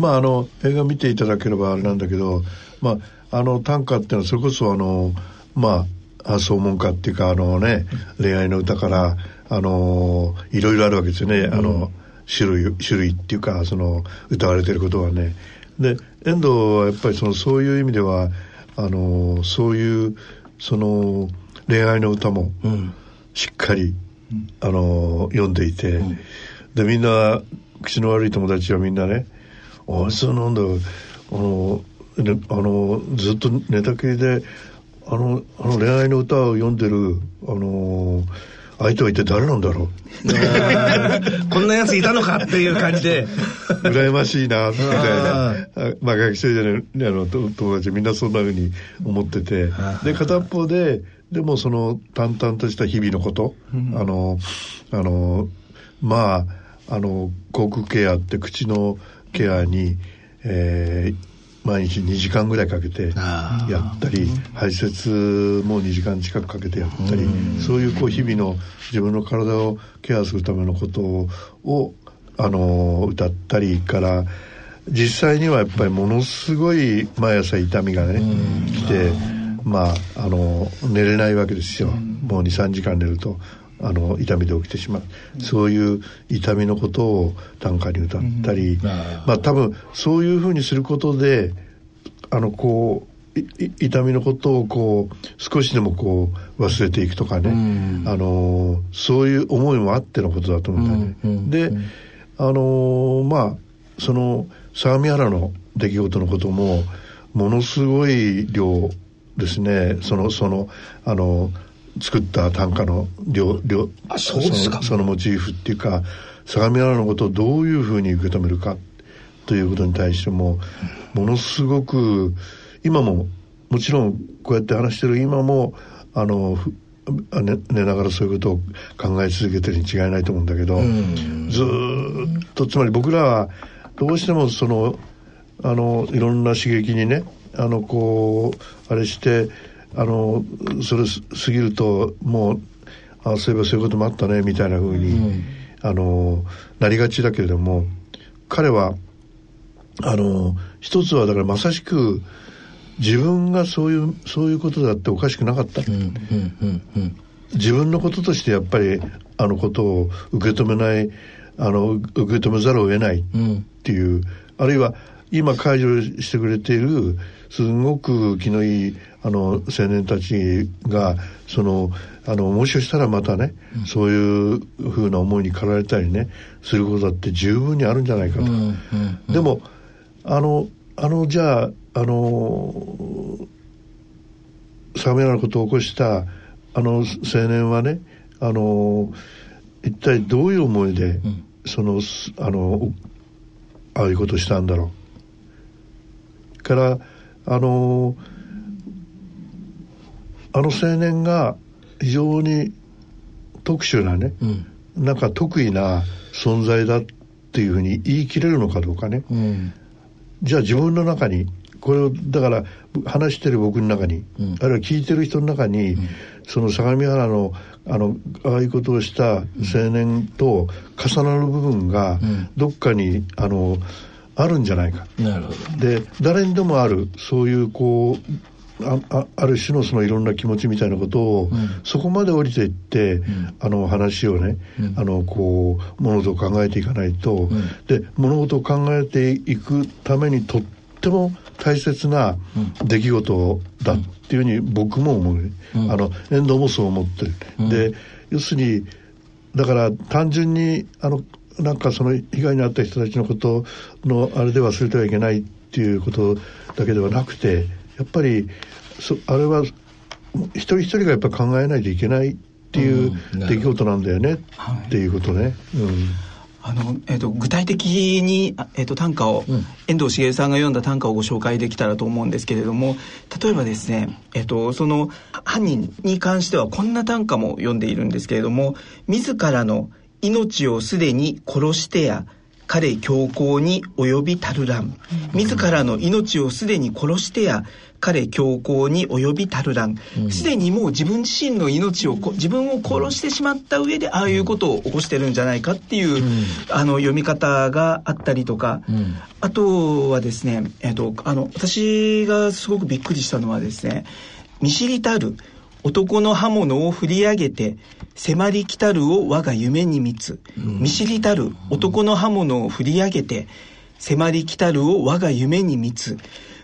まああの映画見ていただければあれなんだけど、まああの短歌っていうのはそれこそあのまあ総門歌っていうかあのね恋愛の歌からあのいろいろあるわけですよね、あの種類種類っていうかその歌われてることはね。で遠藤はやっぱりそのそういう意味ではあのそういうその恋愛の歌もしっかり、うん、あの読んでいて、うん、でみんな口の悪い友達はみんなね「あいつはなんだあの、ね、あのずっと寝たきりであのあの恋愛の歌を読んでるあの相手は一体誰なんだろう。こんなやついたのかっていう感じで。羨ましいなみたいな。まあ学生じゃないあの友達みんなそんなふうに思ってて。で片方ででもその淡々とした日々のこと、うん、あのあのまああの口腔ケアって口のケアに、えー、毎日2時間ぐらいかけてやったり排泄も2時間近くかけてやったりそういうこう日々の自分の体をケアするためのことをあの歌ったりから実際にはやっぱりものすごい毎朝痛みがね来てまああの寝れないわけですよ。もう23時間寝ると。あの痛みで起きてしまう、そういう痛みのことを短歌に歌ったり、うん、まあ多分そういうふうにすることであのこう痛みのことをこう少しでもこう忘れていくとかね、うん、あのそういう思いもあってのことだと思うんだよね。であのまあその相模原の出来事のこともものすごい量ですね。そのそのあの作った短歌の量量あそうですか。そのモチーフっていうか相模原のことをどういうふうに受け止めるかということに対してもものすごく今ももちろんこうやって話してる今もあの寝寝ながらそういうことを考え続けてるに違いないと思うんだけどずっとつまり僕らはどうしてもそのあのいろんな刺激にねあのこうあれしてあのそれ過ぎるともうあそういえばそういうこともあったねみたいなふうに、ん、あのなりがちだけれども彼はあの一つはだからまさしく自分がそういうそういうことだっておかしくなかった、うんうんうん、自分のこととしてやっぱりあのことを受け止めないあの受け止めざるを得ないっていう、あるいは今解除してくれているすごく気のいいあの青年たちがそのあのもしかしたらまたね、うん、そういうふうな思いに駆られたりねすることだって十分にあるんじゃないかと、うんうんうん、でもあのあのじゃああの相模原のことを起こしたあの青年はねあの一体どういう思いで、うん、そのあのああいうことをしたんだろうからあのあの青年が非常に特殊なね、うん、なんか得意な存在だっていうふうに言い切れるのかどうかね、うん、じゃあ自分の中にこれをだから話してる僕の中に、うん、あるいは聞いてる人の中に、その相模原のあのああいうことをした青年と重なる部分がどっかにあのあるんじゃないか。なるほど。で誰にでもあるそういうこうあある種のそのいろんな気持ちみたいなことを、うん、そこまで降りていって、うん、あの話をね、うん、あのこう物事を考えていかないと、で物事を考えていくためにとっても大切な出来事だっていうふうに僕も思う、ね、あの遠藤もそう思ってる、で要するにだから単純にあのなんかその被害に遭った人たちのことのあれで忘れてはいけないっていうことだけではなくてやっぱりそあれは一人一人がやっぱ考えないといけないっていう出来事なんだよね、っていうことね。うん。あのえーと、具体的に、えーと、短歌を、うん、遠藤茂さんが読んだ短歌をご紹介できたらと思うんですけれども例えばですね、えーとその犯人に関してはこんな短歌も読んでいるんですけれども自らの命をすでに殺してや彼強行に及びたるらん。自らの命をすでに殺してや彼強行に及びたるらん。すでにもう自分自身の命をこ自分を殺してしまった上でああいうことを起こしてるんじゃないかっていう、あの読み方があったりとか、あとはですね、えっと、あの私がすごくびっくりしたのはですね見知りたる男の刃物を振り上げて迫り来たるを我が夢に見つ、見知りたる男の刃物を振り上げて迫り来たるを我が夢に見つ。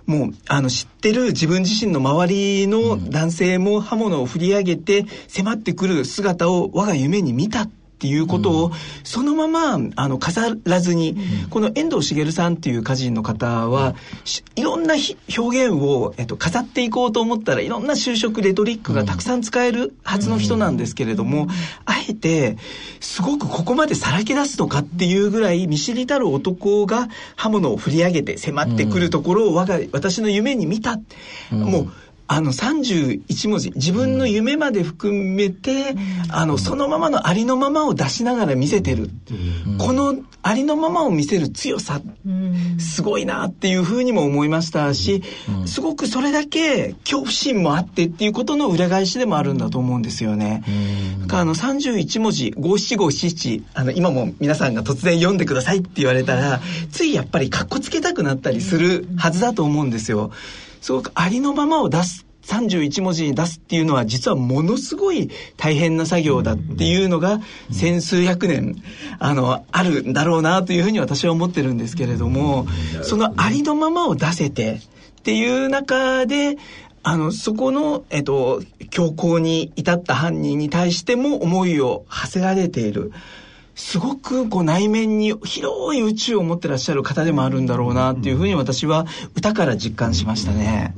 もうあの知ってる自分自身の周りの男性も刃物を振り上げて迫ってくる姿を我が夢に見た。っていうことをそのままあの飾らずに、この遠藤茂さんっていう歌人の方は、しいろんなひ表現を、えっと、飾っていこうと思ったらいろんな就職レトリックがたくさん使えるはずの人なんですけれども、あえてすごくここまでさらけ出すのかっていうぐらい見知りたる男が刃物を振り上げて迫ってくるところを我が私の夢に見た、もうあの31文字。自分の夢まで含めて、あのそのままのありのままを出しながら見せてる、このありのままを見せる強さ、すごいなっていうふうにも思いましたし、すごくそれだけ恐怖心もあってっていうことの裏返しでもあるんだと思うんですよね。だからあの31文字五七五七七あの今も皆さんが突然読んでくださいって言われたらついやっぱりかっこつけたくなったりするはずだと思うんですよ。すごくありのままを出す31文字に出すっていうのは実はものすごい大変な作業だっていうのが千数百年あのあるんだろうなというふうに私は思ってるんですけれどもそのありのままを出せてっていう中であのそこの、えっと、強行に至った犯人に対しても思いを馳せられている。すごくこう内面に広い宇宙を持ってらっしゃる方でもあるんだろうなっていうふうに私は歌から実感しましたね。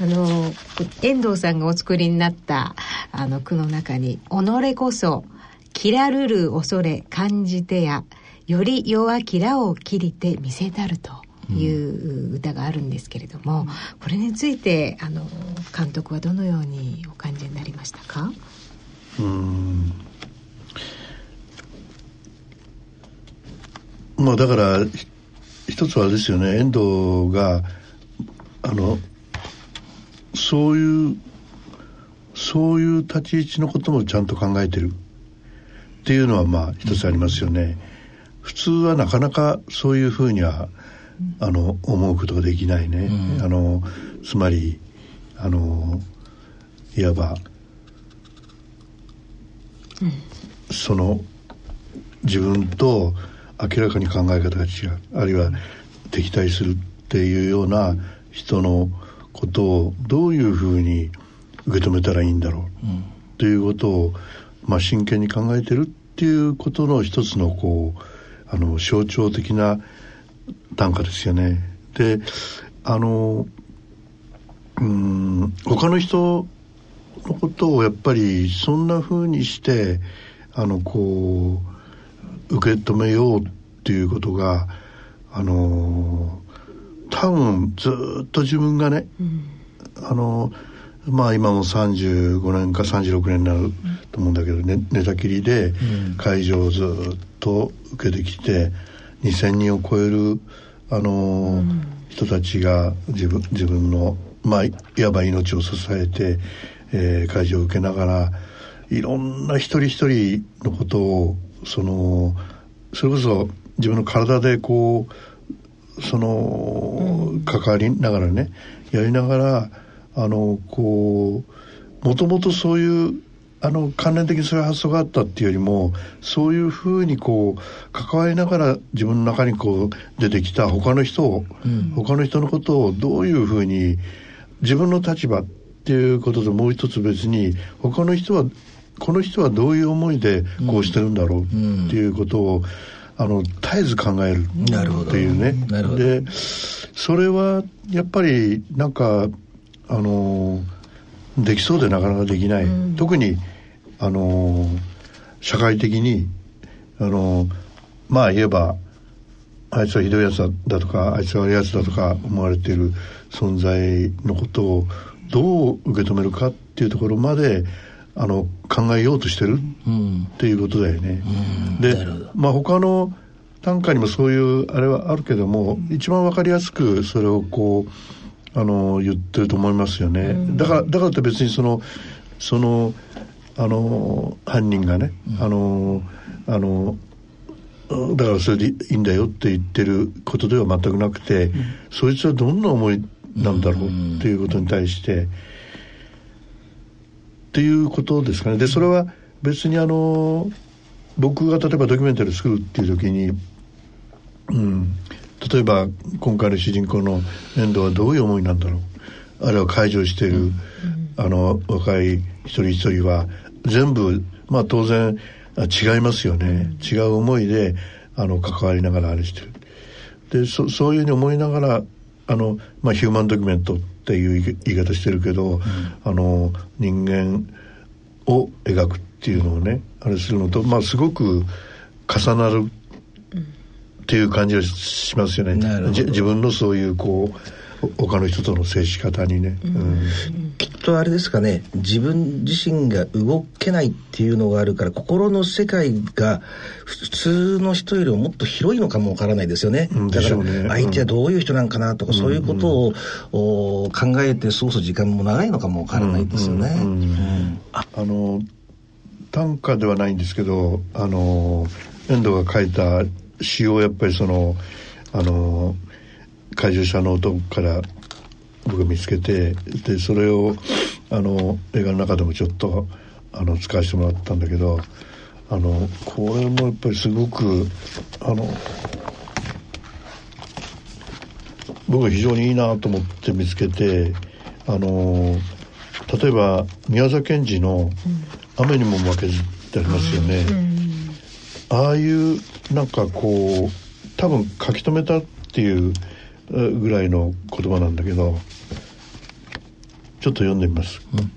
あの遠藤さんがお作りになったあの句の中に「己こそきらるる恐れ感じてやより弱きらを切りて見せたる」と。いう歌があるんですけれども、うん、これについてあの監督はどのようにお感じになりましたか？うんまあだから一つはですよね遠藤があのそういうそういう立ち位置のこともちゃんと考えてるっていうのはまあ一つありますよね。普通はなかなかそういうふうにはあの思うことができないね。うん、あのつまりあのいわば、うん、その自分と明らかに考え方が違うあるいは敵対するっていうような人のことをどういうふうに受け止めたらいいんだろう、うん、ということを、まあ、真剣に考えてるっていうことの一つのこうあの象徴的な短歌ですよね。であのうん他の人のことをやっぱりそんなふうにしてあのこう受け止めようっていうことがあの多分ずっと自分がね、うん、あのまあ今も35年か36年になると思うんだけど、ね、寝たきりで会場をずっと受けてきて2,000人を超えるあの、うん、人たちが自分自分のまあいわば命を支えて、えー、会場を受けながらいろんな一人一人のことをそのそれこそ自分の体でこうその関わりながらねやりながらあのこうもともとそういうあの関連的にそういう発想があったっていうよりもそういうふうにこう関わりながら自分の中にこう出てきた他の人を、うん、他の人のことをどういうふうに自分の立場っていうことともう一つ別に他の人はこの人はどういう思いでこうしてるんだろうっていうことを、あの絶えず考えるっていうね。でそれはやっぱりなんかあのできそうでなかなかできない、うん、特にあの社会的にあのまあ言えばあいつはひどいやつだとかあいつは悪いやつだとか思われている存在のことをどう受け止めるかっていうところまであの考えようとしてるっていうことだよね。で、まあ他の短歌にもそういうあれはあるけども、一番わかりやすくそれをこうあの言ってると思いますよね、だからだからって別にそのそのあの犯人がね、あのあのだからそれでいいんだよって言ってることでは全くなくて、そいつはどんな思いなんだろうっていうことに対して、っていうことですかね。でそれは別にあの僕が例えばドキュメンタリー作るっていう時に、うん、例えば今回の主人公の遠藤はどういう思いなんだろう。あるいは介助している、あの若い一人一人は全部まあ当然違いますよね、違う思いであの関わりながらあれしてる。でそそういうふうに思いながらあの、まあ、ヒューマンドキュメントっていう言い方してるけど、うん、あの人間を描くっていうのをねあれするのと、まあ、すごく重なるっていう感じがしますよね。自分のそういうこう他の人との接し方にね、うん、きっとあれですかね。自分自身が動けないっていうのがあるから心の世界が普通の人よりももっと広いのかもわからないですよね、うん、だから相手はどういう人なんかなとか、そういうことを、考えて過ごす時間も長いのかもわからないですよね。あの短歌ではないんですけどあの遠藤が書いた詩をやっぱりそのあの怪獣者の男から僕が見つけてでそれをあの映画の中でもちょっとあの使わせてもらったんだけどあのこれもやっぱりすごくあの僕は非常にいいなと思って見つけてあの例えば宮沢賢治の「雨にも負けず」ってありますよね、うん、ああいうなんかこう多分書き留めたっていうぐらいの言葉なんだけどちょっと読んでみます、うん、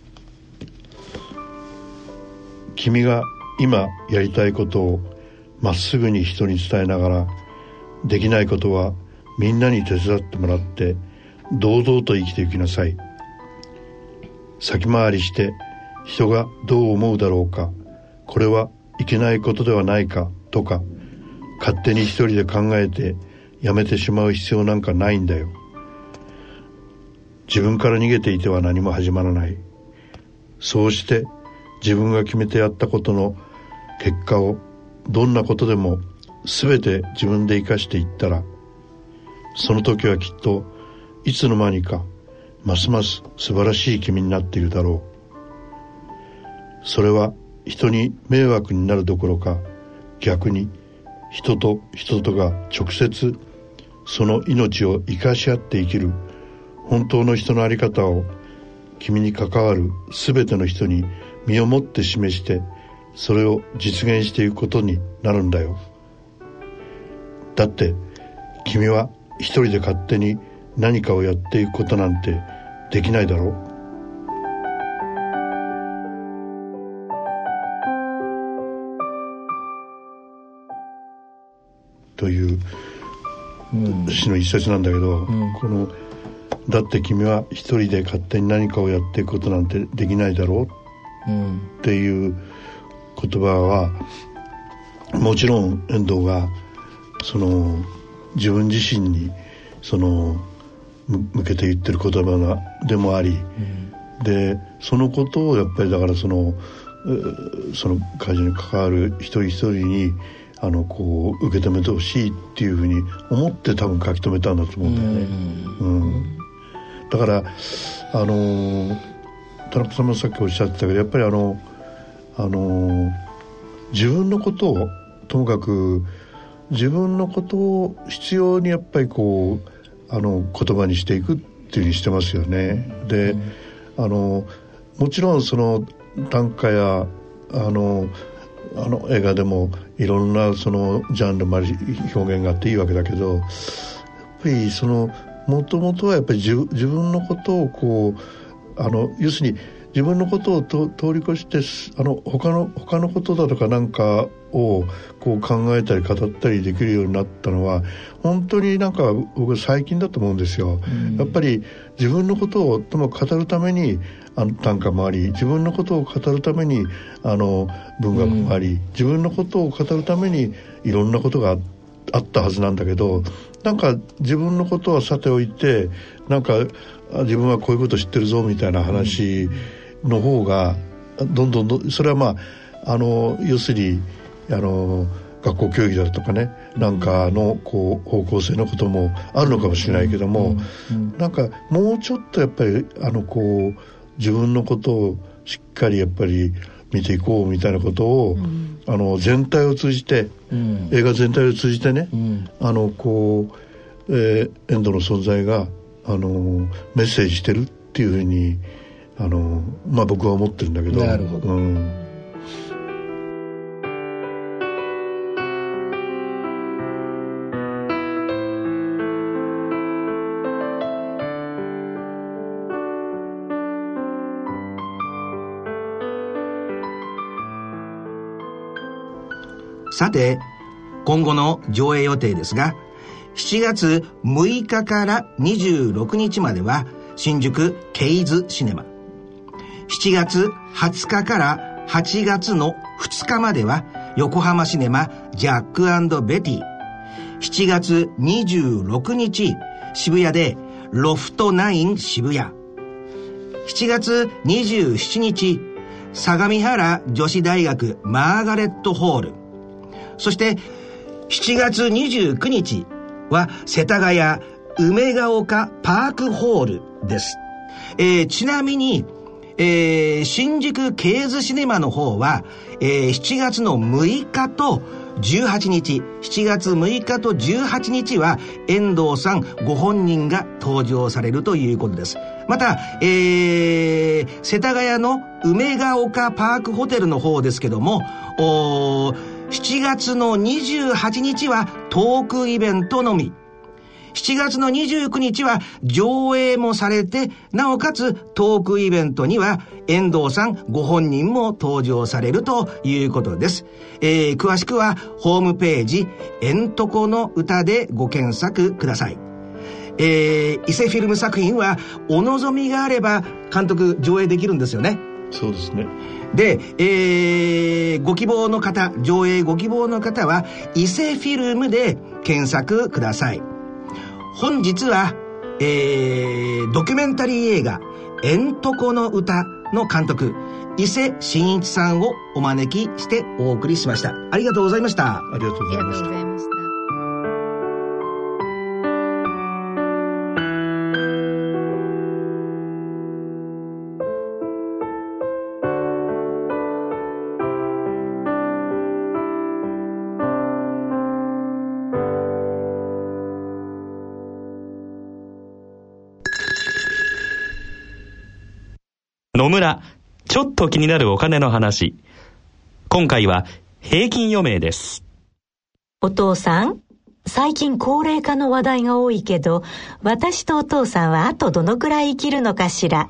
君が今やりたいことをまっすぐに人に伝えながらできないことはみんなに手伝ってもらって堂々と生きていきなさい。先回りして人がどう思うだろうか。これはいけないことではないかとか勝手に一人で考えてやめてしまう必要なんかないんだよ。自分から逃げていては何も始まらない。そうして自分が決めてやったことの結果をどんなことでも全て自分で生かしていったらその時はきっといつの間にかますます素晴らしい君になっているだろう。それは人に迷惑になるどころか逆に人と人とが直接その命を生かし合って生きる。本当の人の在り方を君に関わる全ての人に身をもって示してそれを実現していくことになるんだよ。だって君は一人で勝手に何かをやっていくことなんてできないだろう。という詩の一節なんだけど、この「だって君は一人で勝手に何かをやっていくことなんてできないだろう」っていう言葉はもちろん遠藤がその自分自身にその向けて言ってる言葉でもあり、うん、でそのことをやっぱりだからそのその会社に関わる一人一人にあのこう受け止めてほしいっていうふうに思って多分書き留めたんだと思うんだよね。うん、うん、だからあの田中さんもさっきおっしゃってたけどやっぱりあのあの自分のことをともかく自分のことを必要にやっぱりこうあの言葉にしていくっていうふうにしてますよね。で、うん、あのもちろんその短歌やあのあの映画でもいろんなそのジャンルまで表現があっていいわけだけどやっぱりそのもともとはやっぱり自分のことをこうあの要するに自分のことをと通り越してあの他の他のことだとかなんかをこう考えたり語ったりできるようになったのは本当になんか僕最近だと思うんですよ。うん、やっぱり自分のことをとも語るためにあの短歌もあり自分のことを語るためにあの文学もあり、うん、自分のことを語るためにいろんなことがあったはずなんだけどなんか自分のことはさておいてなんか自分はこういうこと知ってるぞみたいな話の方がどんどんどそれはまああの要するにあの学校教育だとかねなんかのこう方向性のこともあるのかもしれないけども、なんかもうちょっとやっぱりあのこう自分のことをしっかりやっぱり見ていこうみたいなことを、うん、あの全体を通じて、うん、映画全体を通じてね、うん、あのこう、えー、エンドの存在があのメッセージしてるっていうふうにあの、まあ、僕は思ってるんだけど。なるほど、うんさて、今後の上映予定ですが、7月6日から26日までは新宿ケイズシネマ。7月20日から8月の2日までは横浜シネマジャックベティ。7月26日渋谷でロフトナイン渋谷。7月27日相模原女子大学マーガレットホール。そして、7月29日は、世田谷梅ヶ丘パークホールです。えー、ちなみに、えー、新宿ケーズシネマの方は、えー、7月の6日と18日、7月6日と18日は遠藤さんご本人が登場されるということです。また、えー、世田谷の梅ヶ丘パークホテルの方ですけども、お7月の28日はトークイベントのみ。7月の29日は上映もされて、なおかつトークイベントには遠藤さんご本人も登場されるということです。えー、詳しくはホームページ、えんとこの歌でご検索ください。えー、伊勢フィルム作品はお望みがあれば監督上映できるんですよね。そうですね。で、えー、ご希望の方、上映ご希望の方は、伊勢フィルムで検索ください。本日は、えー、ドキュメンタリー映画、えんとこの歌の監督、伊勢真一さんをお招きしてお送りしました。ありがとうございました。ありがとうございました。野村、ちょっと気になるお金の話。今回は平均余命です。お父さん、最近高齢化の話題が多いけど、私とお父さんはあとどのくらい生きるのかしら。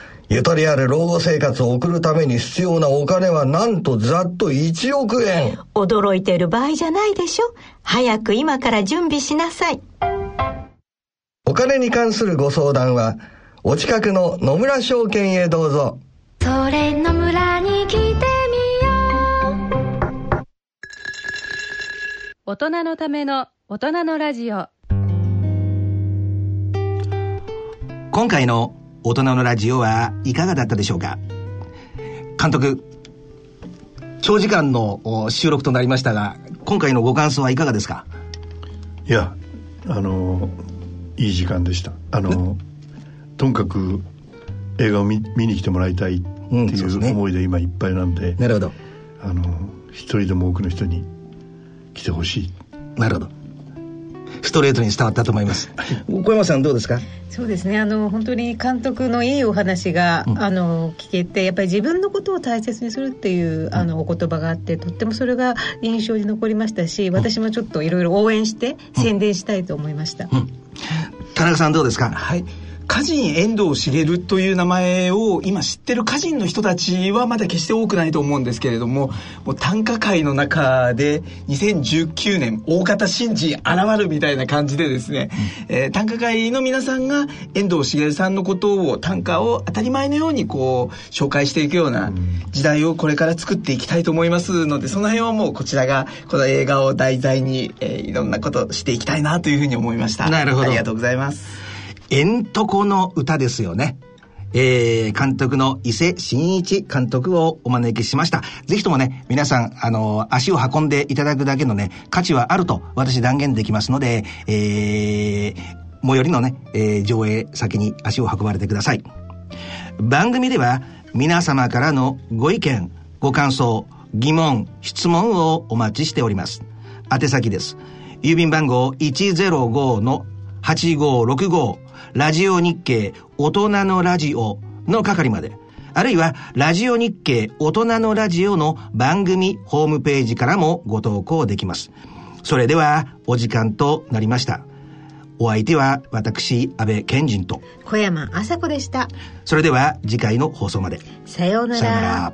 ゆとりある老後生活を送るために必要なお金はなんとざっと1億円。驚いてる場合じゃないでしょ？早く今から準備しなさい。お金に関するご相談は、お近くの野村証券へどうぞ。それ野村に来てみよう。大人のための大人のラジオ。今回の大人のラジオはいかがだったでしょうか？監督、長時間の収録となりましたが、今回のご感想はいかがですか？いや、あの、いい時間でした。あの、とにかく映画を見見に来てもらいたいっていう思いで今いっぱいなんで、うん、なるほど。あの、一人でも多くの人に来てほしい。なるほど。ストレートに伝わったと思います。小山さんどうですか？そうですね。あの本当に監督のいいお話が、うん、あの聞けてやっぱり自分のことを大切にするっていう、うん、あのお言葉があってとってもそれが印象に残りましたし私もちょっといろいろ応援して宣伝したいと思いました、田中さんどうですか？はい歌人遠藤茂という名前を今知ってる歌人の人たちはまだ決して多くないと思うんですけれどももう短歌界の中で2019年大型新人現るみたいな感じでですね、うん、えー、短歌界の皆さんが遠藤茂さんのことを短歌を当たり前のようにこう紹介していくような時代をこれから作っていきたいと思いますのでその辺はもうこちらがこの映画を題材に、えー、いろんなことしていきたいなというふうに思いました。なるほど。ありがとうございますえんとこの歌ですよねえー、監督の伊勢真一監督をお招きしました。ぜひともね、皆さん、あの、足を運んでいただくだけのね、価値はあると私断言できますので、えー、最寄りのね、えー、上映先に足を運ばれてください。番組では皆様からのご意見、ご感想、疑問、質問をお待ちしております。宛先です。郵便番号105-8565ラジオ日経大人のラジオの係まで。あるいは、ラジオ日経大人のラジオの番組ホームページからもご投稿できます。それでは、お時間となりました。お相手は私、安倍賢人と小山麻子でした。それでは次回の放送まで。さようなら。さようなら。